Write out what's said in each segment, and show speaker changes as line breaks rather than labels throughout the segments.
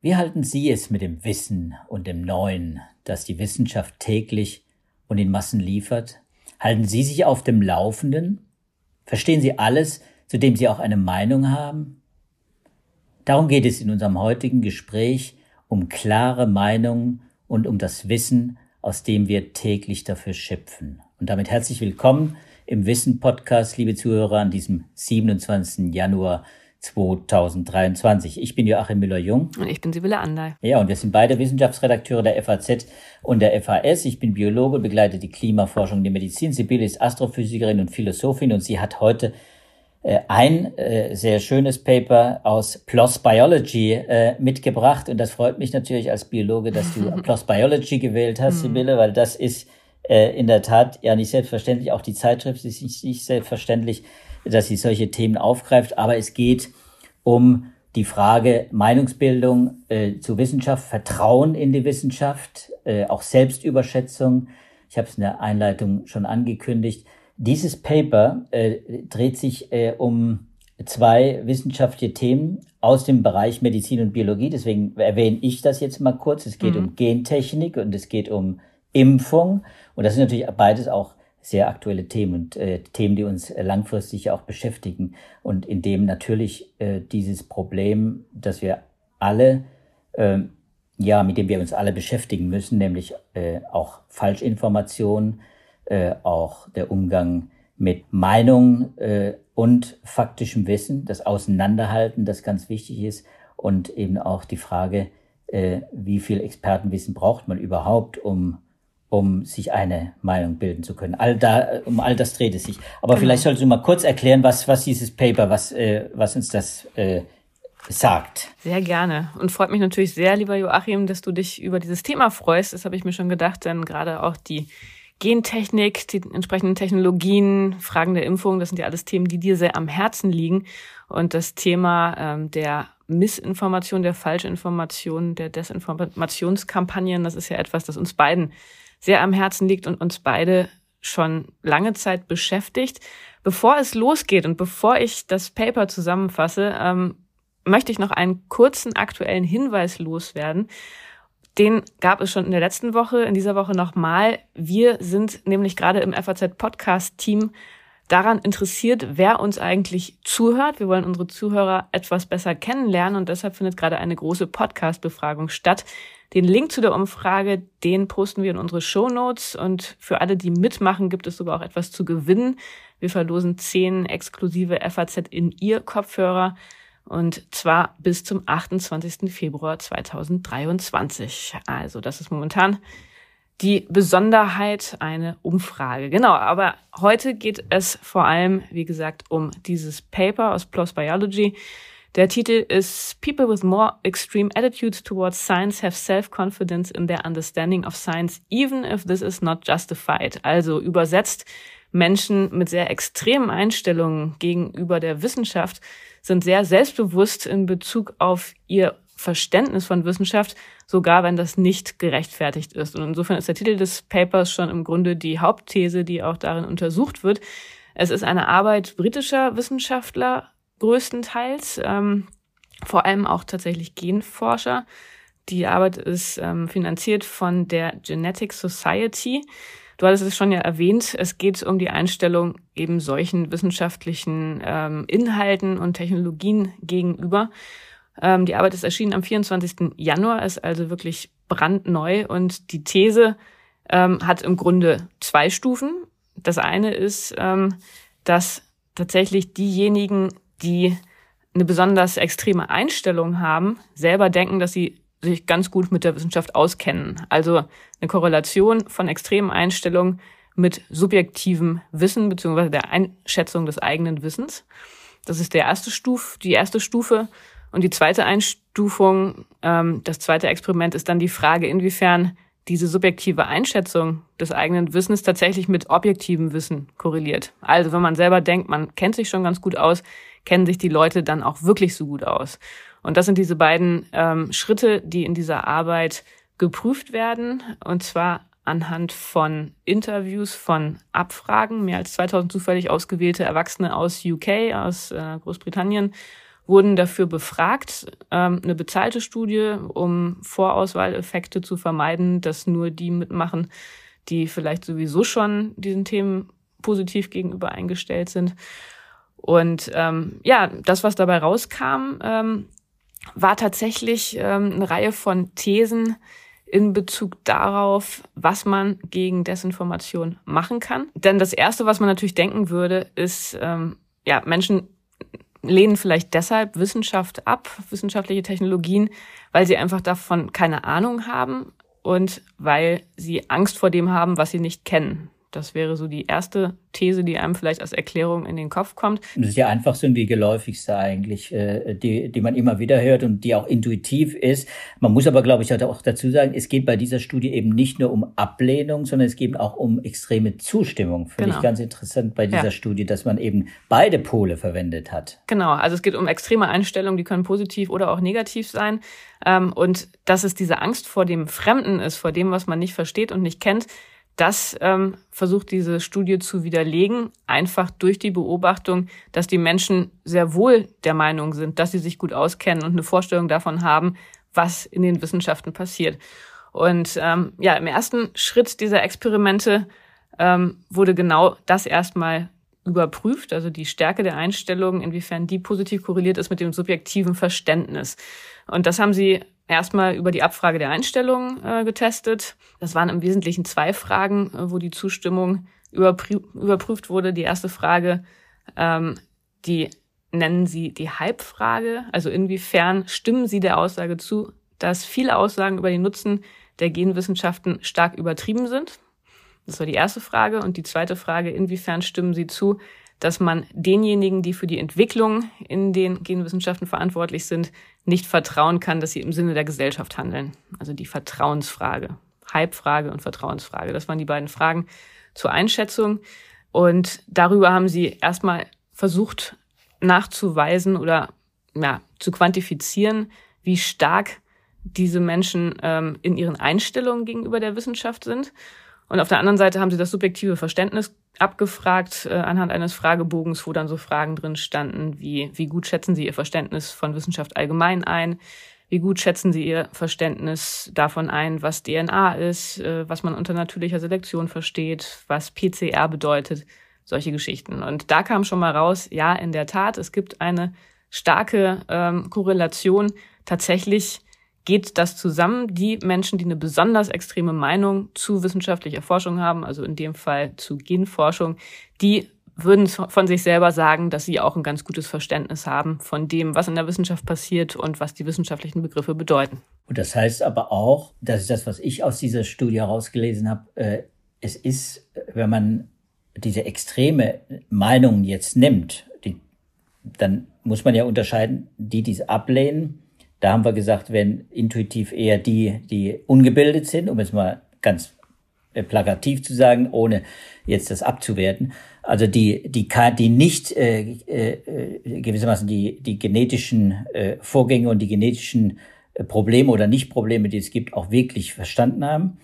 Wie halten Sie es mit dem Wissen und dem Neuen, das die Wissenschaft täglich und in Massen liefert? Halten Sie sich auf dem Laufenden? Verstehen Sie alles, zu dem Sie auch eine Meinung haben? Darum geht es in unserem heutigen Gespräch um klare Meinungen und um das Wissen, aus dem wir täglich dafür schöpfen. Und damit herzlich willkommen im Wissen Podcast, liebe Zuhörer, an diesem 27. Januar 2023. Ich bin Joachim Müller-Jung.
Und ich bin Sibylle Andey.
Ja, und wir sind beide Wissenschaftsredakteure der FAZ und der FAS. Ich bin Biologe und begleite die Klimaforschung und die Medizin. Sibylle ist Astrophysikerin und Philosophin und sie hat heute äh, ein äh, sehr schönes Paper aus PLOS Biology äh, mitgebracht. Und das freut mich natürlich als Biologe, dass du PLOS Biology gewählt hast, hm. Sibylle, weil das ist äh, in der Tat ja nicht selbstverständlich. Auch die Zeitschrift ist nicht, nicht selbstverständlich dass sie solche Themen aufgreift, aber es geht um die Frage Meinungsbildung äh, zu Wissenschaft, Vertrauen in die Wissenschaft, äh, auch Selbstüberschätzung. Ich habe es in der Einleitung schon angekündigt. Dieses Paper äh, dreht sich äh, um zwei wissenschaftliche Themen aus dem Bereich Medizin und Biologie. Deswegen erwähne ich das jetzt mal kurz. Es geht mhm. um Gentechnik und es geht um Impfung. Und das sind natürlich beides auch sehr aktuelle Themen und äh, Themen, die uns langfristig auch beschäftigen und in dem natürlich äh, dieses Problem, dass wir alle, äh, ja, mit dem wir uns alle beschäftigen müssen, nämlich äh, auch Falschinformationen, äh, auch der Umgang mit Meinung äh, und faktischem Wissen, das Auseinanderhalten, das ganz wichtig ist und eben auch die Frage, wie viel Expertenwissen braucht man überhaupt, um um sich eine Meinung bilden zu können. All da, um all das dreht es sich. Aber genau. vielleicht solltest du mal kurz erklären, was, was dieses Paper, was, äh, was uns das äh, sagt.
Sehr gerne. Und freut mich natürlich sehr, lieber Joachim, dass du dich über dieses Thema freust. Das habe ich mir schon gedacht, denn gerade auch die Gentechnik, die entsprechenden Technologien, Fragen der Impfung, das sind ja alles Themen, die dir sehr am Herzen liegen. Und das Thema ähm, der Missinformation, der Falschinformation, der Desinformationskampagnen, das ist ja etwas, das uns beiden sehr am Herzen liegt und uns beide schon lange Zeit beschäftigt. Bevor es losgeht und bevor ich das Paper zusammenfasse, ähm, möchte ich noch einen kurzen aktuellen Hinweis loswerden. Den gab es schon in der letzten Woche, in dieser Woche nochmal. Wir sind nämlich gerade im FAZ Podcast Team daran interessiert, wer uns eigentlich zuhört. Wir wollen unsere Zuhörer etwas besser kennenlernen und deshalb findet gerade eine große Podcast-Befragung statt. Den Link zu der Umfrage, den posten wir in unsere Show Notes und für alle, die mitmachen, gibt es sogar auch etwas zu gewinnen. Wir verlosen zehn exklusive FAZ in ihr Kopfhörer und zwar bis zum 28. Februar 2023. Also das ist momentan die Besonderheit eine Umfrage. Genau, aber heute geht es vor allem, wie gesagt, um dieses Paper aus PLOS Biology. Der Titel ist People with more extreme attitudes towards science have self-confidence in their understanding of science, even if this is not justified. Also übersetzt, Menschen mit sehr extremen Einstellungen gegenüber der Wissenschaft sind sehr selbstbewusst in Bezug auf ihr Verständnis von Wissenschaft, sogar wenn das nicht gerechtfertigt ist. Und insofern ist der Titel des Papers schon im Grunde die Hauptthese, die auch darin untersucht wird. Es ist eine Arbeit britischer Wissenschaftler größtenteils, ähm, vor allem auch tatsächlich Genforscher. Die Arbeit ist ähm, finanziert von der Genetic Society. Du hattest es schon ja erwähnt, es geht um die Einstellung eben solchen wissenschaftlichen ähm, Inhalten und Technologien gegenüber. Ähm, die Arbeit ist erschienen am 24. Januar, ist also wirklich brandneu und die These ähm, hat im Grunde zwei Stufen. Das eine ist, ähm, dass tatsächlich diejenigen, die eine besonders extreme Einstellung haben, selber denken, dass sie sich ganz gut mit der Wissenschaft auskennen. Also eine Korrelation von extremen Einstellungen mit subjektivem Wissen beziehungsweise der Einschätzung des eigenen Wissens. Das ist der erste Stuf, die erste Stufe. Und die zweite Einstufung, ähm, das zweite Experiment ist dann die Frage, inwiefern diese subjektive Einschätzung des eigenen Wissens tatsächlich mit objektivem Wissen korreliert. Also wenn man selber denkt, man kennt sich schon ganz gut aus, kennen sich die Leute dann auch wirklich so gut aus. Und das sind diese beiden ähm, Schritte, die in dieser Arbeit geprüft werden. Und zwar anhand von Interviews, von Abfragen. Mehr als 2000 zufällig ausgewählte Erwachsene aus UK, aus äh, Großbritannien, wurden dafür befragt, ähm, eine bezahlte Studie, um Vorauswahleffekte zu vermeiden, dass nur die mitmachen, die vielleicht sowieso schon diesen Themen positiv gegenüber eingestellt sind. Und ähm, ja, das, was dabei rauskam, ähm, war tatsächlich ähm, eine Reihe von Thesen in Bezug darauf, was man gegen Desinformation machen kann. Denn das Erste, was man natürlich denken würde, ist, ähm, ja, Menschen lehnen vielleicht deshalb Wissenschaft ab, wissenschaftliche Technologien, weil sie einfach davon keine Ahnung haben und weil sie Angst vor dem haben, was sie nicht kennen. Das wäre so die erste These, die einem vielleicht als Erklärung in den Kopf kommt.
Das ist ja einfach so die geläufigste eigentlich, äh, die, die man immer wieder hört und die auch intuitiv ist. Man muss aber, glaube ich, auch dazu sagen, es geht bei dieser Studie eben nicht nur um Ablehnung, sondern es geht auch um extreme Zustimmung. Finde genau. ich ganz interessant bei dieser ja. Studie, dass man eben beide Pole verwendet hat.
Genau, also es geht um extreme Einstellungen, die können positiv oder auch negativ sein. Ähm, und dass es diese Angst vor dem Fremden ist, vor dem, was man nicht versteht und nicht kennt, das ähm, versucht diese Studie zu widerlegen, einfach durch die Beobachtung, dass die Menschen sehr wohl der Meinung sind, dass sie sich gut auskennen und eine Vorstellung davon haben, was in den Wissenschaften passiert. Und ähm, ja, im ersten Schritt dieser Experimente ähm, wurde genau das erstmal überprüft, also die Stärke der Einstellung, inwiefern die positiv korreliert ist mit dem subjektiven Verständnis. Und das haben sie erstmal über die Abfrage der Einstellung äh, getestet. Das waren im Wesentlichen zwei Fragen, äh, wo die Zustimmung überprü überprüft wurde. Die erste Frage, ähm, die nennen Sie die Hype-Frage, also inwiefern stimmen Sie der Aussage zu, dass viele Aussagen über den Nutzen der Genwissenschaften stark übertrieben sind? Das war die erste Frage. Und die zweite Frage, inwiefern stimmen Sie zu, dass man denjenigen, die für die Entwicklung in den Genwissenschaften verantwortlich sind, nicht vertrauen kann, dass sie im Sinne der Gesellschaft handeln. Also die Vertrauensfrage, Hypefrage und Vertrauensfrage. Das waren die beiden Fragen zur Einschätzung. Und darüber haben sie erstmal versucht nachzuweisen oder ja, zu quantifizieren, wie stark diese Menschen ähm, in ihren Einstellungen gegenüber der Wissenschaft sind. Und auf der anderen Seite haben sie das subjektive Verständnis abgefragt äh, anhand eines Fragebogens, wo dann so Fragen drin standen, wie wie gut schätzen Sie Ihr Verständnis von Wissenschaft allgemein ein? Wie gut schätzen Sie Ihr Verständnis davon ein, was DNA ist, äh, was man unter natürlicher Selektion versteht, was PCR bedeutet, solche Geschichten. Und da kam schon mal raus, ja, in der Tat, es gibt eine starke ähm, Korrelation tatsächlich geht das zusammen. Die Menschen, die eine besonders extreme Meinung zu wissenschaftlicher Forschung haben, also in dem Fall zu Genforschung, die würden von sich selber sagen, dass sie auch ein ganz gutes Verständnis haben von dem, was in der Wissenschaft passiert und was die wissenschaftlichen Begriffe bedeuten.
Und das heißt aber auch, das ist das, was ich aus dieser Studie herausgelesen habe, äh, es ist, wenn man diese extreme Meinung jetzt nimmt, die, dann muss man ja unterscheiden, die, die es ablehnen, da haben wir gesagt, wenn intuitiv eher die, die ungebildet sind, um es mal ganz äh, plakativ zu sagen, ohne jetzt das abzuwerten. Also die, die, die nicht äh, äh, gewissermaßen die, die genetischen äh, Vorgänge und die genetischen äh, Probleme oder Nicht-Probleme, die es gibt, auch wirklich verstanden haben.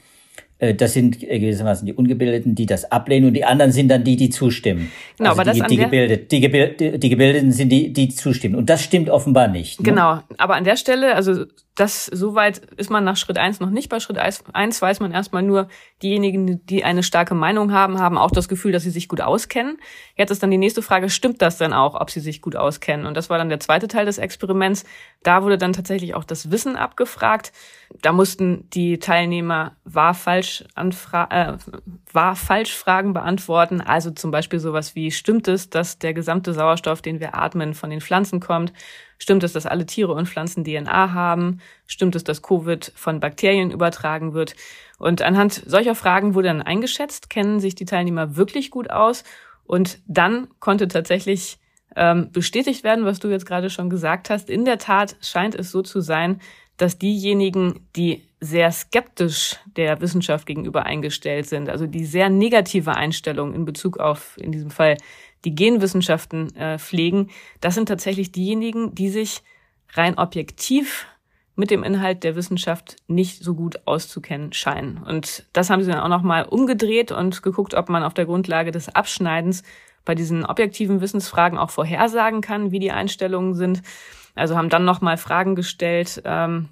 Äh, das sind äh, gewissermaßen die Ungebildeten, die das ablehnen und die anderen sind dann die, die zustimmen. Genau, also aber die, das die, gebildet, die, gebildet, die Gebildeten sind die, die zustimmen. Und das stimmt offenbar nicht.
Ne? Genau, aber an der Stelle, also das soweit ist man nach Schritt eins noch nicht. Bei Schritt eins weiß man erstmal nur, diejenigen, die eine starke Meinung haben, haben auch das Gefühl, dass sie sich gut auskennen. Jetzt ist dann die nächste Frage, stimmt das denn auch, ob sie sich gut auskennen? Und das war dann der zweite Teil des Experiments. Da wurde dann tatsächlich auch das Wissen abgefragt. Da mussten die Teilnehmer wahr falsch Anfra äh, wahr falsch Fragen beantworten. Also zum Beispiel sowas wie, stimmt es, dass der gesamte Sauerstoff, den wir atmen, von den Pflanzen kommt? Stimmt es, dass alle Tiere und Pflanzen DNA haben? Stimmt es, dass Covid von Bakterien übertragen wird? Und anhand solcher Fragen wurde dann eingeschätzt, kennen sich die Teilnehmer wirklich gut aus? Und dann konnte tatsächlich ähm, bestätigt werden, was du jetzt gerade schon gesagt hast. In der Tat scheint es so zu sein, dass diejenigen, die sehr skeptisch der Wissenschaft gegenüber eingestellt sind, also die sehr negative Einstellung in Bezug auf, in diesem Fall, die Genwissenschaften äh, pflegen, das sind tatsächlich diejenigen, die sich rein objektiv mit dem Inhalt der Wissenschaft nicht so gut auszukennen scheinen. Und das haben sie dann auch nochmal umgedreht und geguckt, ob man auf der Grundlage des Abschneidens bei diesen objektiven Wissensfragen auch vorhersagen kann, wie die Einstellungen sind. Also haben dann nochmal Fragen gestellt ähm,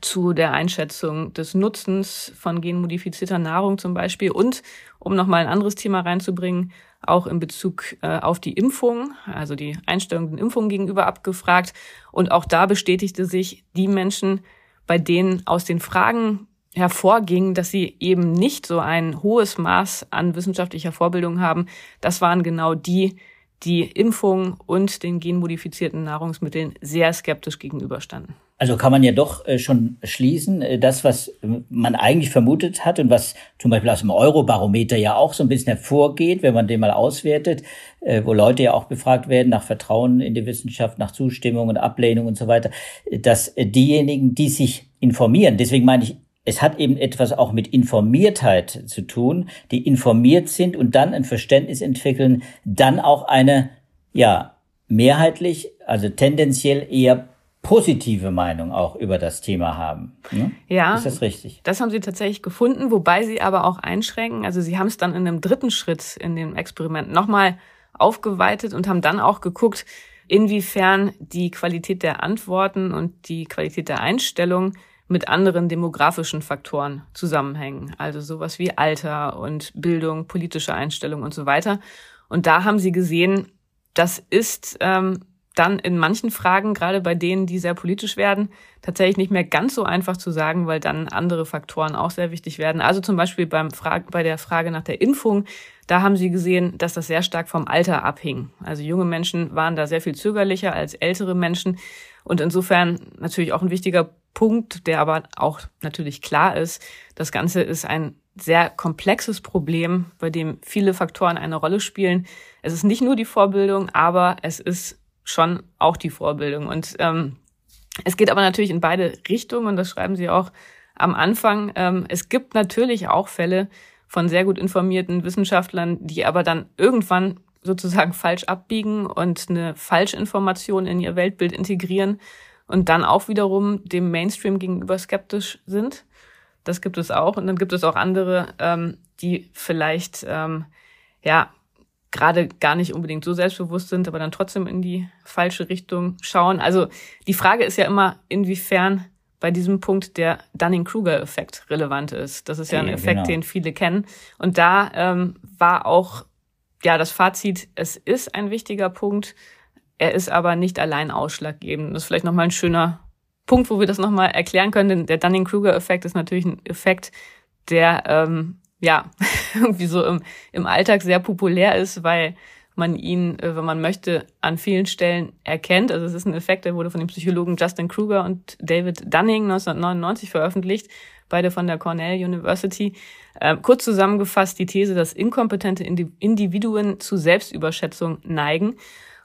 zu der Einschätzung des Nutzens von genmodifizierter Nahrung zum Beispiel und um nochmal ein anderes Thema reinzubringen, auch in Bezug äh, auf die Impfung, also die Einstellung den Impfungen gegenüber abgefragt. Und auch da bestätigte sich die Menschen, bei denen aus den Fragen hervorging, dass sie eben nicht so ein hohes Maß an wissenschaftlicher Vorbildung haben. Das waren genau die, die Impfung und den genmodifizierten Nahrungsmitteln sehr skeptisch gegenüberstanden.
Also kann man ja doch äh, schon schließen, äh, das, was man eigentlich vermutet hat und was zum Beispiel aus dem Eurobarometer ja auch so ein bisschen hervorgeht, wenn man den mal auswertet, äh, wo Leute ja auch befragt werden nach Vertrauen in die Wissenschaft, nach Zustimmung und Ablehnung und so weiter, dass diejenigen, die sich informieren, deswegen meine ich, es hat eben etwas auch mit Informiertheit zu tun, die informiert sind und dann ein Verständnis entwickeln, dann auch eine, ja, mehrheitlich, also tendenziell eher positive Meinung auch über das Thema haben.
Ne? Ja.
Ist das richtig?
Das haben sie tatsächlich gefunden, wobei sie aber auch einschränken. Also sie haben es dann in einem dritten Schritt in dem Experiment nochmal aufgeweitet und haben dann auch geguckt, inwiefern die Qualität der Antworten und die Qualität der Einstellung mit anderen demografischen Faktoren zusammenhängen. Also sowas wie Alter und Bildung, politische Einstellung und so weiter. Und da haben sie gesehen, das ist ähm, dann in manchen Fragen, gerade bei denen, die sehr politisch werden, tatsächlich nicht mehr ganz so einfach zu sagen, weil dann andere Faktoren auch sehr wichtig werden. Also zum Beispiel beim Fra bei der Frage nach der Impfung, da haben sie gesehen, dass das sehr stark vom Alter abhing. Also junge Menschen waren da sehr viel zögerlicher als ältere Menschen. Und insofern natürlich auch ein wichtiger Punkt, der aber auch natürlich klar ist. Das Ganze ist ein sehr komplexes Problem, bei dem viele Faktoren eine Rolle spielen. Es ist nicht nur die Vorbildung, aber es ist schon auch die Vorbildung. Und ähm, es geht aber natürlich in beide Richtungen und das schreiben Sie auch am Anfang. Ähm, es gibt natürlich auch Fälle von sehr gut informierten Wissenschaftlern, die aber dann irgendwann sozusagen falsch abbiegen und eine Falschinformation in ihr Weltbild integrieren und dann auch wiederum dem Mainstream gegenüber skeptisch sind. Das gibt es auch. Und dann gibt es auch andere, ähm, die vielleicht ähm, ja gerade gar nicht unbedingt so selbstbewusst sind, aber dann trotzdem in die falsche Richtung schauen. Also die Frage ist ja immer, inwiefern bei diesem Punkt der Dunning-Kruger-Effekt relevant ist. Das ist ja ein Effekt, genau. den viele kennen. Und da ähm, war auch ja das Fazit, es ist ein wichtiger Punkt, er ist aber nicht allein ausschlaggebend. Das ist vielleicht nochmal ein schöner Punkt, wo wir das nochmal erklären können. Denn der Dunning-Kruger-Effekt ist natürlich ein Effekt, der ähm, ja, irgendwie so im, im Alltag sehr populär ist, weil man ihn, äh, wenn man möchte, an vielen Stellen erkennt. Also es ist ein Effekt, der wurde von den Psychologen Justin Kruger und David Dunning 1999 veröffentlicht, beide von der Cornell University. Äh, kurz zusammengefasst die These, dass inkompetente Individuen zu Selbstüberschätzung neigen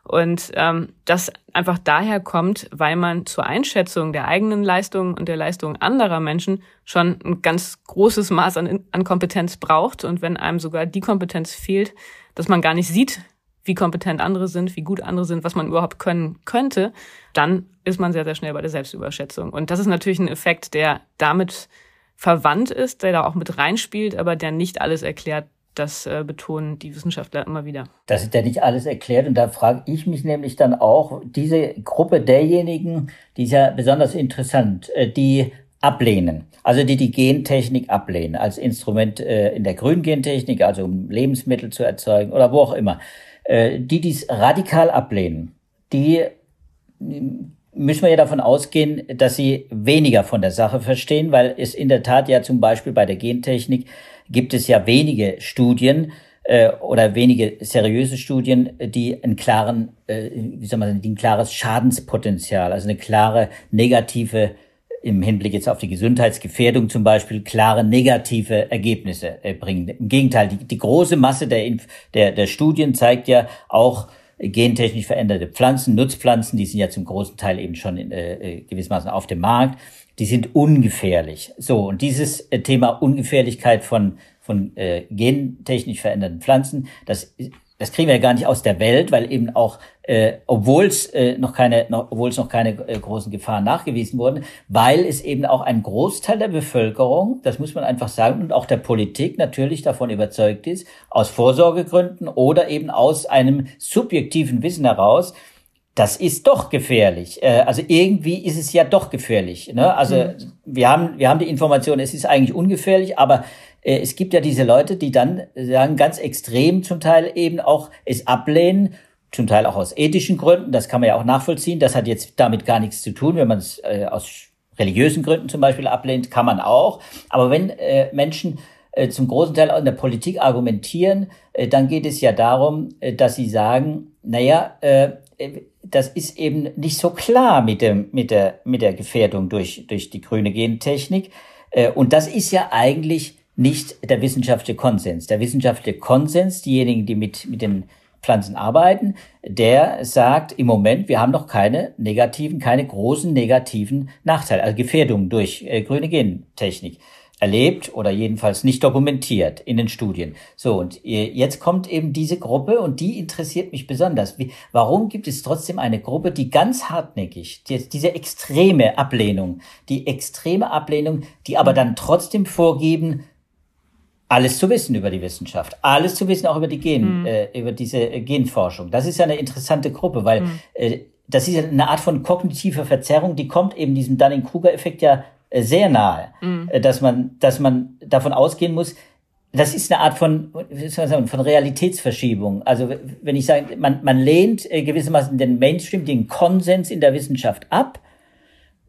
und ähm, das einfach daher kommt, weil man zur Einschätzung der eigenen Leistungen und der Leistungen anderer Menschen schon ein ganz großes Maß an, an Kompetenz braucht. Und wenn einem sogar die Kompetenz fehlt, dass man gar nicht sieht, wie kompetent andere sind, wie gut andere sind, was man überhaupt können könnte, dann ist man sehr, sehr schnell bei der Selbstüberschätzung. Und das ist natürlich ein Effekt, der damit verwandt ist, der da auch mit reinspielt, aber der nicht alles erklärt, das äh, betonen die Wissenschaftler immer wieder.
Das ist ja nicht alles erklärt und da frage ich mich nämlich dann auch, diese Gruppe derjenigen, die ist ja besonders interessant, äh, die ablehnen. Also die die Gentechnik ablehnen als Instrument äh, in der Grüngentechnik, also um Lebensmittel zu erzeugen oder wo auch immer. Äh, die dies radikal ablehnen, die müssen wir ja davon ausgehen, dass sie weniger von der Sache verstehen, weil es in der Tat ja zum Beispiel bei der Gentechnik gibt es ja wenige Studien äh, oder wenige seriöse Studien, die einen klaren, äh, wie soll man sagen, die ein klares Schadenspotenzial, also eine klare negative im Hinblick jetzt auf die Gesundheitsgefährdung zum Beispiel klare negative Ergebnisse äh, bringen. Im Gegenteil, die, die große Masse der, der, der Studien zeigt ja auch gentechnisch veränderte Pflanzen, Nutzpflanzen, die sind ja zum großen Teil eben schon in, äh, äh gewissermaßen auf dem Markt die sind ungefährlich. So, und dieses äh, Thema Ungefährlichkeit von, von äh, gentechnisch veränderten Pflanzen, das, das kriegen wir ja gar nicht aus der Welt, weil eben auch äh, obwohl es äh, noch keine, noch, obwohl es noch keine äh, großen Gefahren nachgewiesen wurden, weil es eben auch ein Großteil der Bevölkerung, das muss man einfach sagen, und auch der Politik natürlich davon überzeugt ist, aus Vorsorgegründen oder eben aus einem subjektiven Wissen heraus, das ist doch gefährlich. Äh, also irgendwie ist es ja doch gefährlich. Ne? Also mhm. wir haben, wir haben die Information, es ist eigentlich ungefährlich, aber äh, es gibt ja diese Leute, die dann sagen, ganz extrem zum Teil eben auch es ablehnen zum Teil auch aus ethischen Gründen, das kann man ja auch nachvollziehen, das hat jetzt damit gar nichts zu tun, wenn man es äh, aus religiösen Gründen zum Beispiel ablehnt, kann man auch. Aber wenn äh, Menschen äh, zum großen Teil auch in der Politik argumentieren, dann geht es ja darum, dass sie sagen, naja, das ist eben nicht so klar mit, dem, mit, der, mit der Gefährdung durch, durch die grüne Gentechnik. Äh, und das ist ja eigentlich nicht der wissenschaftliche Konsens. Der wissenschaftliche Konsens, diejenigen, die mit, mit den Pflanzen arbeiten, der sagt im Moment, wir haben noch keine negativen, keine großen negativen Nachteile, also Gefährdungen durch äh, grüne Gentechnik erlebt oder jedenfalls nicht dokumentiert in den Studien. So, und äh, jetzt kommt eben diese Gruppe und die interessiert mich besonders. Wie, warum gibt es trotzdem eine Gruppe, die ganz hartnäckig, die, diese extreme Ablehnung, die extreme Ablehnung, die aber dann trotzdem vorgeben, alles zu wissen über die Wissenschaft, alles zu wissen auch über die Gen, mhm. äh, über diese äh, Genforschung. Das ist ja eine interessante Gruppe, weil mhm. äh, das ist ja eine Art von kognitiver Verzerrung, die kommt eben diesem Dunning-Kruger-Effekt ja sehr nahe, mhm. äh, dass man, dass man davon ausgehen muss, das ist eine Art von, sagen, von Realitätsverschiebung. Also wenn ich sage, man, man lehnt äh, gewissermaßen den Mainstream, den Konsens in der Wissenschaft ab,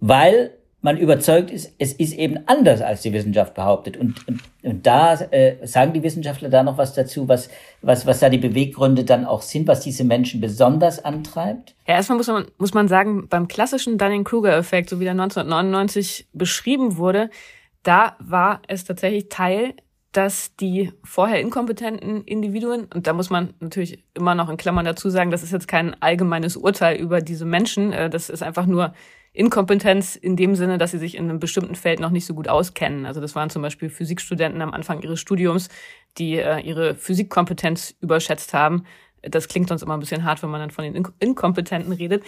weil man überzeugt ist, es ist eben anders, als die Wissenschaft behauptet. Und, und, und da äh, sagen die Wissenschaftler da noch was dazu, was, was, was da die Beweggründe dann auch sind, was diese Menschen besonders antreibt?
Ja, erstmal muss man, muss man sagen, beim klassischen Dunning-Kruger-Effekt, so wie der 1999 beschrieben wurde, da war es tatsächlich Teil dass die vorher inkompetenten Individuen, und da muss man natürlich immer noch in Klammern dazu sagen, das ist jetzt kein allgemeines Urteil über diese Menschen, äh, das ist einfach nur Inkompetenz in dem Sinne, dass sie sich in einem bestimmten Feld noch nicht so gut auskennen. Also das waren zum Beispiel Physikstudenten am Anfang ihres Studiums, die äh, ihre Physikkompetenz überschätzt haben. Das klingt sonst immer ein bisschen hart, wenn man dann von den Inkompetenten redet.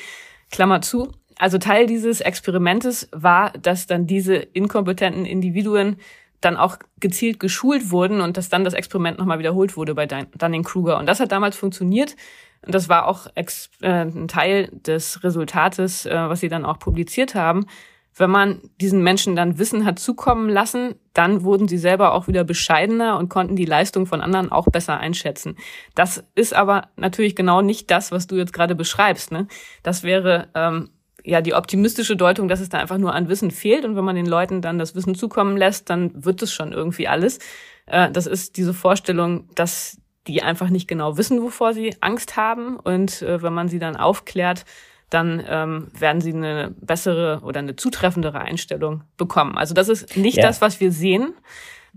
Klammer zu. Also Teil dieses Experimentes war, dass dann diese inkompetenten Individuen dann auch gezielt geschult wurden und dass dann das Experiment nochmal wiederholt wurde bei Dunning-Kruger. Und das hat damals funktioniert. Und das war auch äh, ein Teil des Resultates, äh, was sie dann auch publiziert haben. Wenn man diesen Menschen dann Wissen hat zukommen lassen, dann wurden sie selber auch wieder bescheidener und konnten die Leistung von anderen auch besser einschätzen. Das ist aber natürlich genau nicht das, was du jetzt gerade beschreibst. Ne? Das wäre ähm, ja die optimistische Deutung, dass es da einfach nur an Wissen fehlt und wenn man den Leuten dann das Wissen zukommen lässt, dann wird es schon irgendwie alles. Äh, das ist diese Vorstellung, dass die einfach nicht genau wissen, wovor sie Angst haben. Und äh, wenn man sie dann aufklärt, dann ähm, werden sie eine bessere oder eine zutreffendere Einstellung bekommen. Also das ist nicht ja. das, was wir sehen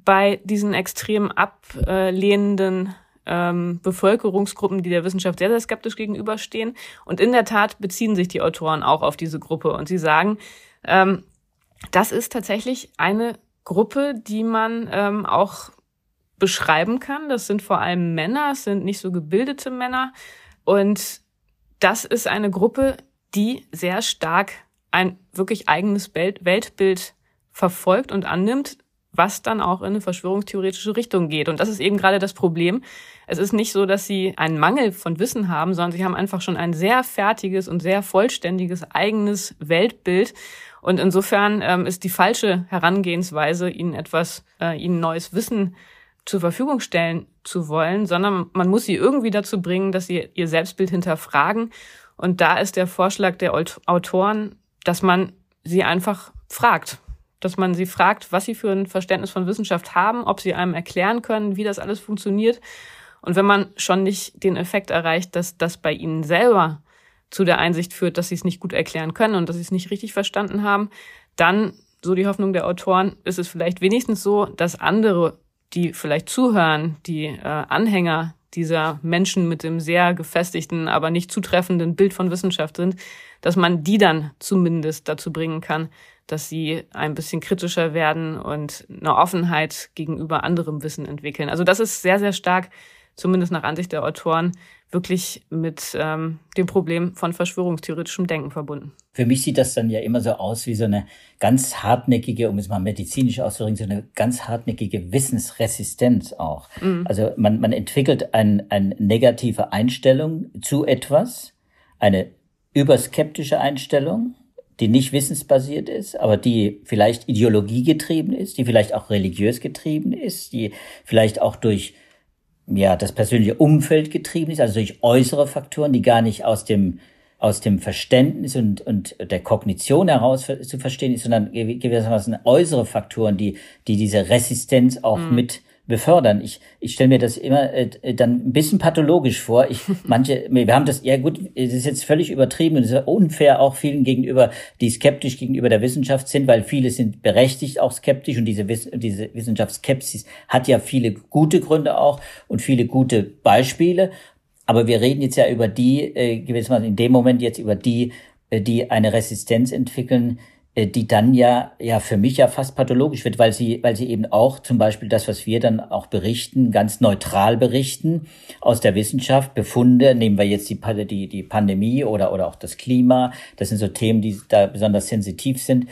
bei diesen extrem ablehnenden ähm, Bevölkerungsgruppen, die der Wissenschaft sehr, sehr skeptisch gegenüberstehen. Und in der Tat beziehen sich die Autoren auch auf diese Gruppe und sie sagen, ähm, das ist tatsächlich eine Gruppe, die man ähm, auch beschreiben kann. Das sind vor allem Männer, es sind nicht so gebildete Männer. Und das ist eine Gruppe, die sehr stark ein wirklich eigenes Weltbild verfolgt und annimmt, was dann auch in eine verschwörungstheoretische Richtung geht. Und das ist eben gerade das Problem. Es ist nicht so, dass sie einen Mangel von Wissen haben, sondern sie haben einfach schon ein sehr fertiges und sehr vollständiges eigenes Weltbild. Und insofern ähm, ist die falsche Herangehensweise, ihnen etwas, äh, ihnen neues Wissen zur Verfügung stellen zu wollen, sondern man muss sie irgendwie dazu bringen, dass sie ihr Selbstbild hinterfragen. Und da ist der Vorschlag der Autoren, dass man sie einfach fragt. Dass man sie fragt, was sie für ein Verständnis von Wissenschaft haben, ob sie einem erklären können, wie das alles funktioniert. Und wenn man schon nicht den Effekt erreicht, dass das bei ihnen selber zu der Einsicht führt, dass sie es nicht gut erklären können und dass sie es nicht richtig verstanden haben, dann, so die Hoffnung der Autoren, ist es vielleicht wenigstens so, dass andere die vielleicht zuhören, die äh, Anhänger dieser Menschen mit dem sehr gefestigten, aber nicht zutreffenden Bild von Wissenschaft sind, dass man die dann zumindest dazu bringen kann, dass sie ein bisschen kritischer werden und eine Offenheit gegenüber anderem Wissen entwickeln. Also das ist sehr, sehr stark, zumindest nach Ansicht der Autoren, wirklich mit ähm, dem Problem von verschwörungstheoretischem Denken verbunden.
Für mich sieht das dann ja immer so aus wie so eine ganz hartnäckige, um es mal medizinisch auszudrücken, so eine ganz hartnäckige Wissensresistenz auch. Mhm. Also man, man entwickelt ein, eine negative Einstellung zu etwas, eine überskeptische Einstellung, die nicht wissensbasiert ist, aber die vielleicht ideologiegetrieben ist, die vielleicht auch religiös getrieben ist, die vielleicht auch durch ja, das persönliche Umfeld getrieben ist, also durch äußere Faktoren, die gar nicht aus dem, aus dem Verständnis und, und der Kognition heraus zu verstehen ist, sondern gewissermaßen äußere Faktoren, die, die diese Resistenz auch mhm. mit befördern. Ich, ich stelle mir das immer äh, dann ein bisschen pathologisch vor. Ich, manche, wir haben das, ja gut, es ist jetzt völlig übertrieben und es ist unfair auch vielen gegenüber, die skeptisch gegenüber der Wissenschaft sind, weil viele sind berechtigt auch skeptisch und diese, diese Wissenschaftsskepsis hat ja viele gute Gründe auch und viele gute Beispiele. Aber wir reden jetzt ja über die, äh, gewissermaßen in dem Moment jetzt über die, äh, die eine Resistenz entwickeln, die dann ja, ja für mich ja fast pathologisch wird, weil sie, weil sie eben auch zum Beispiel das, was wir dann auch berichten, ganz neutral berichten aus der Wissenschaft, Befunde, nehmen wir jetzt die, die, die Pandemie oder, oder auch das Klima, das sind so Themen, die da besonders sensitiv sind,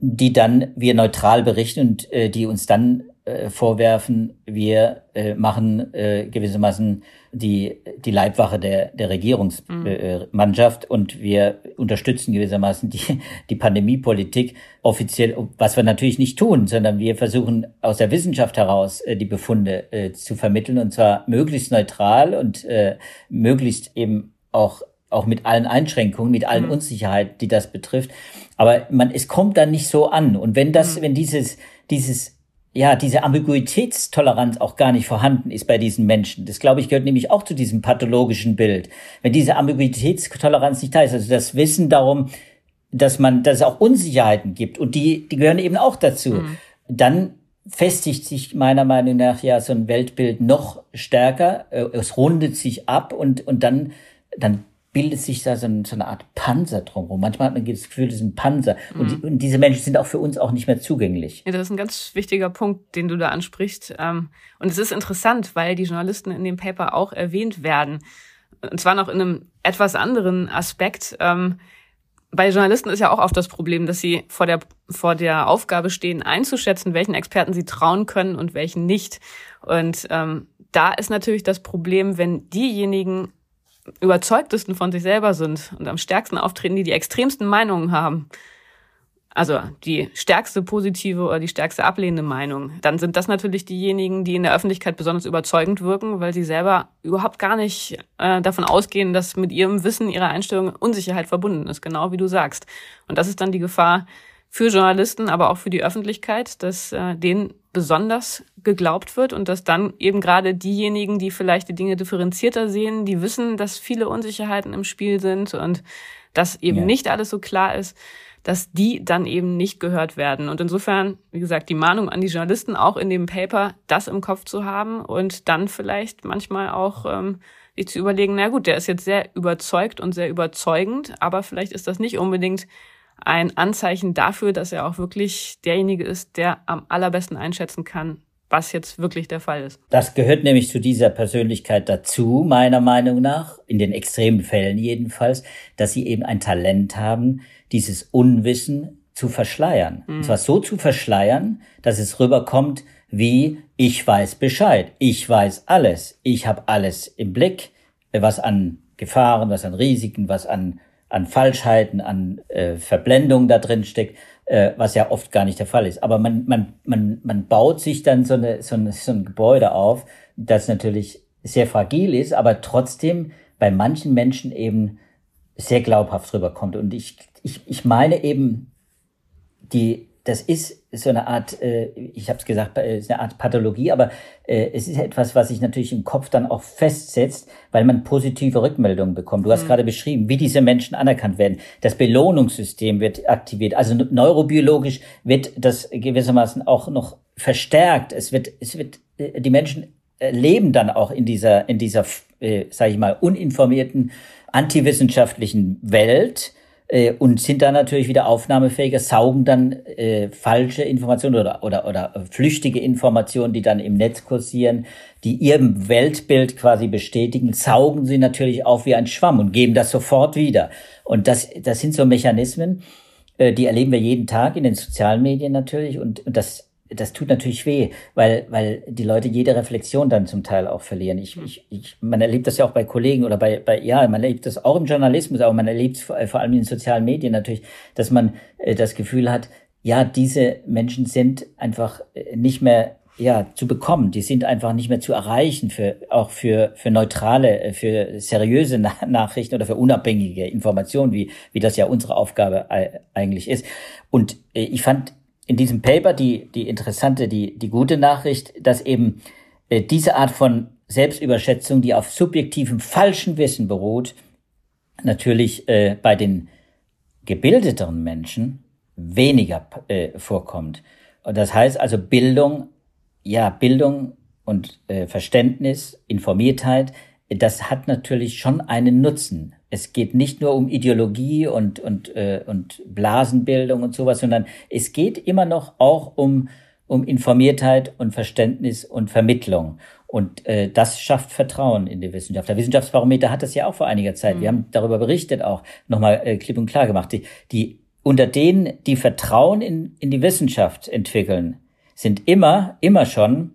die dann wir neutral berichten und äh, die uns dann äh, vorwerfen, wir äh, machen äh, gewissermaßen die, die Leibwache der, der Regierungsmannschaft mhm. und wir unterstützen gewissermaßen die, die Pandemiepolitik offiziell, was wir natürlich nicht tun, sondern wir versuchen aus der Wissenschaft heraus äh, die Befunde äh, zu vermitteln und zwar möglichst neutral und äh, möglichst eben auch auch mit allen Einschränkungen, mit allen mhm. Unsicherheiten, die das betrifft. Aber man, es kommt dann nicht so an. Und wenn das, mhm. wenn dieses, dieses ja, diese Ambiguitätstoleranz auch gar nicht vorhanden ist bei diesen Menschen. Das, glaube ich, gehört nämlich auch zu diesem pathologischen Bild. Wenn diese Ambiguitätstoleranz nicht da ist, also das Wissen darum, dass man, dass es auch Unsicherheiten gibt und die, die gehören eben auch dazu, mhm. dann festigt sich meiner Meinung nach ja so ein Weltbild noch stärker, äh, es rundet sich ab und, und dann, dann bildet sich da so, so eine Art Panzer drumherum. Manchmal hat man das Gefühl, das ist ein Panzer. Mhm. Und, die, und, diese Menschen sind auch für uns auch nicht mehr zugänglich.
Ja, das ist ein ganz wichtiger Punkt, den du da ansprichst. Ähm, und es ist interessant, weil die Journalisten in dem Paper auch erwähnt werden. Und zwar noch in einem etwas anderen Aspekt. Ähm, bei Journalisten ist ja auch oft das Problem, dass sie vor der, vor der Aufgabe stehen, einzuschätzen, welchen Experten sie trauen können und welchen nicht. Und ähm, da ist natürlich das Problem, wenn diejenigen überzeugtesten von sich selber sind und am stärksten auftreten, die die extremsten Meinungen haben, also die stärkste positive oder die stärkste ablehnende Meinung, dann sind das natürlich diejenigen, die in der Öffentlichkeit besonders überzeugend wirken, weil sie selber überhaupt gar nicht äh, davon ausgehen, dass mit ihrem Wissen, ihrer Einstellung Unsicherheit verbunden ist, genau wie du sagst. Und das ist dann die Gefahr für Journalisten, aber auch für die Öffentlichkeit, dass äh, denen besonders geglaubt wird und dass dann eben gerade diejenigen, die vielleicht die Dinge differenzierter sehen, die wissen, dass viele Unsicherheiten im Spiel sind und dass eben ja. nicht alles so klar ist, dass die dann eben nicht gehört werden. Und insofern, wie gesagt, die Mahnung an die Journalisten auch in dem Paper, das im Kopf zu haben und dann vielleicht manchmal auch ähm, sich zu überlegen, na gut, der ist jetzt sehr überzeugt und sehr überzeugend, aber vielleicht ist das nicht unbedingt ein Anzeichen dafür, dass er auch wirklich derjenige ist, der am allerbesten einschätzen kann, was jetzt wirklich der Fall ist.
Das gehört nämlich zu dieser Persönlichkeit dazu, meiner Meinung nach, in den extremen Fällen jedenfalls, dass sie eben ein Talent haben, dieses Unwissen zu verschleiern. Mhm. Und zwar so zu verschleiern, dass es rüberkommt wie ich weiß Bescheid, ich weiß alles, ich habe alles im Blick, was an Gefahren, was an Risiken, was an an Falschheiten, an äh, Verblendung da drin steckt, äh, was ja oft gar nicht der Fall ist. Aber man, man, man, man baut sich dann so, eine, so, eine, so ein Gebäude auf, das natürlich sehr fragil ist, aber trotzdem bei manchen Menschen eben sehr glaubhaft rüberkommt. Und ich, ich, ich meine eben, die, das ist so eine Art, äh, ich habe es gesagt, äh, ist eine Art Pathologie, aber äh, es ist etwas, was sich natürlich im Kopf dann auch festsetzt, weil man positive Rückmeldungen bekommt. Du hast mhm. gerade beschrieben, wie diese Menschen anerkannt werden. Das Belohnungssystem wird aktiviert. Also neurobiologisch wird das gewissermaßen auch noch verstärkt. Es wird, es wird, äh, die Menschen äh, leben dann auch in dieser, in dieser, äh, sage ich mal, uninformierten, antiwissenschaftlichen Welt äh, und sind dann natürlich wieder aufnahmefähiger, saugen dann äh, falsche Informationen oder, oder, oder flüchtige Informationen, die dann im Netz kursieren, die ihrem Weltbild quasi bestätigen, saugen sie natürlich auf wie ein Schwamm und geben das sofort wieder. Und das, das sind so Mechanismen, äh, die erleben wir jeden Tag in den sozialen Medien natürlich und, und das das tut natürlich weh, weil, weil die Leute jede Reflexion dann zum Teil auch verlieren. Ich, ich, ich, man erlebt das ja auch bei Kollegen oder bei, bei, ja, man erlebt das auch im Journalismus, aber man erlebt es vor, vor allem in den sozialen Medien natürlich, dass man äh, das Gefühl hat, ja, diese Menschen sind einfach äh, nicht mehr ja zu bekommen. Die sind einfach nicht mehr zu erreichen für auch für für neutrale, äh, für seriöse Na Nachrichten oder für unabhängige Informationen, wie wie das ja unsere Aufgabe eigentlich ist. Und äh, ich fand in diesem Paper die, die interessante, die, die gute Nachricht, dass eben äh, diese Art von Selbstüberschätzung, die auf subjektivem falschen Wissen beruht, natürlich äh, bei den gebildeteren Menschen weniger äh, vorkommt. Und das heißt also Bildung, ja, Bildung und äh, Verständnis, Informiertheit, das hat natürlich schon einen Nutzen es geht nicht nur um Ideologie und, und, äh, und Blasenbildung und sowas, sondern es geht immer noch auch um, um Informiertheit und Verständnis und Vermittlung. Und äh, das schafft Vertrauen in die Wissenschaft. Der Wissenschaftsbarometer hat das ja auch vor einiger Zeit. Mhm. Wir haben darüber berichtet auch, nochmal äh, klipp und klar gemacht. Die, die unter denen, die Vertrauen in, in die Wissenschaft entwickeln, sind immer, immer schon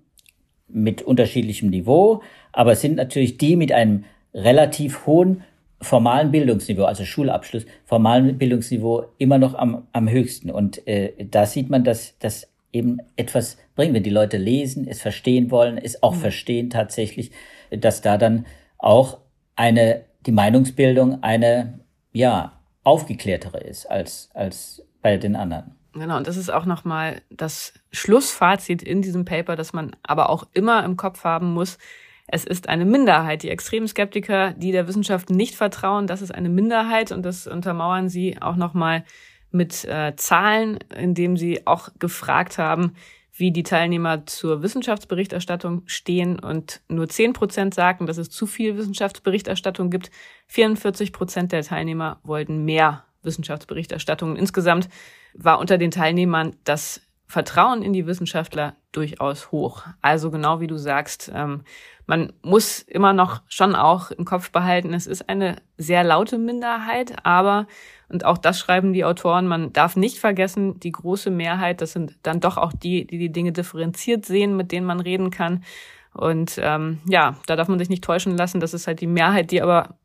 mit unterschiedlichem Niveau, aber sind natürlich die mit einem relativ hohen formalen Bildungsniveau, also Schulabschluss, formalen Bildungsniveau immer noch am, am höchsten. Und äh, da sieht man, dass das eben etwas bringt, wenn die Leute lesen, es verstehen wollen, es auch mhm. verstehen tatsächlich, dass da dann auch eine, die Meinungsbildung eine, ja, aufgeklärtere ist als, als bei den anderen.
Genau, und das ist auch nochmal das Schlussfazit in diesem Paper, dass man aber auch immer im Kopf haben muss, es ist eine Minderheit. Die Extremskeptiker, die der Wissenschaft nicht vertrauen, das ist eine Minderheit und das untermauern sie auch nochmal mit äh, Zahlen, indem sie auch gefragt haben, wie die Teilnehmer zur Wissenschaftsberichterstattung stehen und nur 10 Prozent sagten, dass es zu viel Wissenschaftsberichterstattung gibt. 44 Prozent der Teilnehmer wollten mehr Wissenschaftsberichterstattung. Insgesamt war unter den Teilnehmern das Vertrauen in die Wissenschaftler durchaus hoch. Also genau wie du sagst, ähm, man muss immer noch schon auch im Kopf behalten, es ist eine sehr laute Minderheit, aber, und auch das schreiben die Autoren, man darf nicht vergessen, die große Mehrheit, das sind dann doch auch die, die die Dinge differenziert sehen, mit denen man reden kann. Und ähm, ja, da darf man sich nicht täuschen lassen, das ist halt die Mehrheit, die aber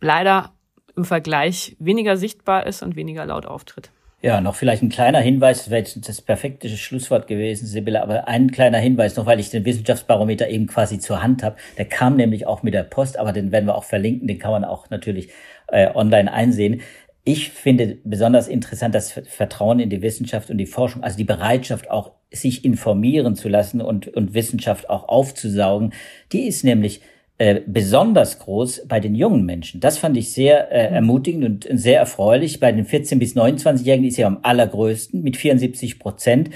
leider im Vergleich weniger sichtbar ist und weniger laut auftritt.
Ja, noch vielleicht ein kleiner Hinweis, das wäre jetzt das perfekte Schlusswort gewesen, Sibylle, aber ein kleiner Hinweis noch, weil ich den Wissenschaftsbarometer eben quasi zur Hand habe. Der kam nämlich auch mit der Post, aber den werden wir auch verlinken, den kann man auch natürlich äh, online einsehen. Ich finde besonders interessant das Vertrauen in die Wissenschaft und die Forschung, also die Bereitschaft auch, sich informieren zu lassen und, und Wissenschaft auch aufzusaugen. Die ist nämlich äh, besonders groß bei den jungen Menschen. Das fand ich sehr äh, mhm. ermutigend und sehr erfreulich. Bei den 14 bis 29-Jährigen ist sie am allergrößten mit 74 Prozent.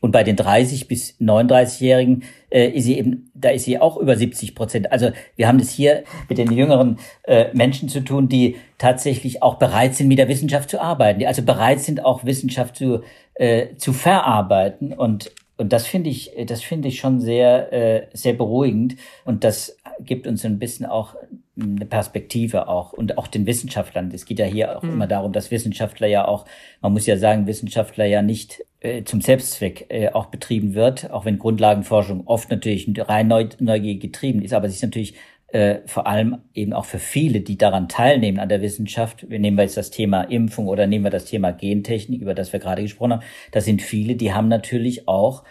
Und bei den 30 bis 39-Jährigen äh, ist sie eben, da ist sie auch über 70 Prozent. Also wir haben es hier mit den jüngeren äh, Menschen zu tun, die tatsächlich auch bereit sind, mit der Wissenschaft zu arbeiten, die also bereit sind, auch Wissenschaft zu, äh, zu verarbeiten. Und und das finde ich, das finde ich schon sehr, äh, sehr beruhigend. Und das gibt uns ein bisschen auch eine Perspektive auch und auch den Wissenschaftlern. Es geht ja hier auch mhm. immer darum, dass Wissenschaftler ja auch, man muss ja sagen, Wissenschaftler ja nicht äh, zum Selbstzweck äh, auch betrieben wird, auch wenn Grundlagenforschung oft natürlich rein Neugier getrieben ist, aber es ist natürlich äh, vor allem eben auch für viele, die daran teilnehmen an der Wissenschaft. Wir nehmen wir jetzt das Thema Impfung oder nehmen wir das Thema Gentechnik, über das wir gerade gesprochen haben. Das sind viele, die haben natürlich auch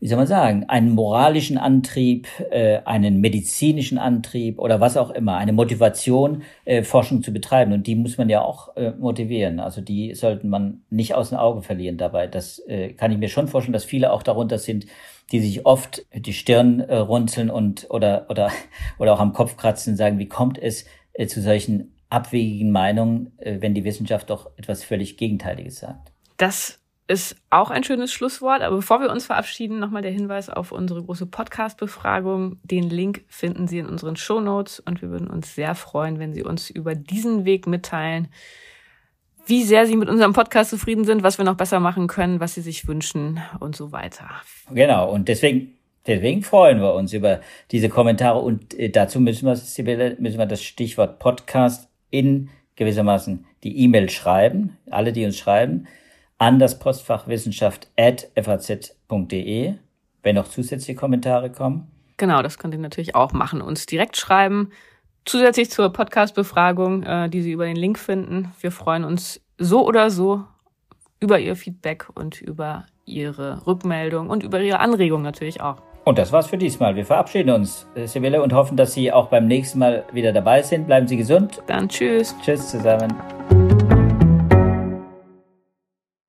wie soll man sagen, einen moralischen Antrieb, äh, einen medizinischen Antrieb oder was auch immer, eine Motivation, äh, Forschung zu betreiben. Und die muss man ja auch äh, motivieren. Also die sollten man nicht aus den Augen verlieren dabei. Das äh, kann ich mir schon vorstellen, dass viele auch darunter sind, die sich oft die Stirn äh, runzeln und oder oder oder auch am Kopf kratzen und sagen, wie kommt es äh, zu solchen abwegigen Meinungen, äh, wenn die Wissenschaft doch etwas völlig Gegenteiliges sagt.
Das ist auch ein schönes Schlusswort. Aber bevor wir uns verabschieden, nochmal der Hinweis auf unsere große Podcast-Befragung. Den Link finden Sie in unseren Show Notes und wir würden uns sehr freuen, wenn Sie uns über diesen Weg mitteilen, wie sehr Sie mit unserem Podcast zufrieden sind, was wir noch besser machen können, was Sie sich wünschen und so weiter.
Genau, und deswegen, deswegen freuen wir uns über diese Kommentare und äh, dazu müssen wir, Sibylle, müssen wir das Stichwort Podcast in gewissermaßen die E-Mail schreiben, alle, die uns schreiben, an das Postfach Wissenschaft at faz.de, wenn noch zusätzliche Kommentare kommen.
Genau, das könnt ihr natürlich auch machen. Uns direkt schreiben Zusätzlich zur Podcast-Befragung, äh, die Sie über den Link finden. Wir freuen uns so oder so über Ihr Feedback und über Ihre Rückmeldung und über Ihre Anregung natürlich auch.
Und das war's für diesmal. Wir verabschieden uns, äh, Sibylle, und hoffen, dass Sie auch beim nächsten Mal wieder dabei sind. Bleiben Sie gesund.
Dann tschüss.
Tschüss zusammen.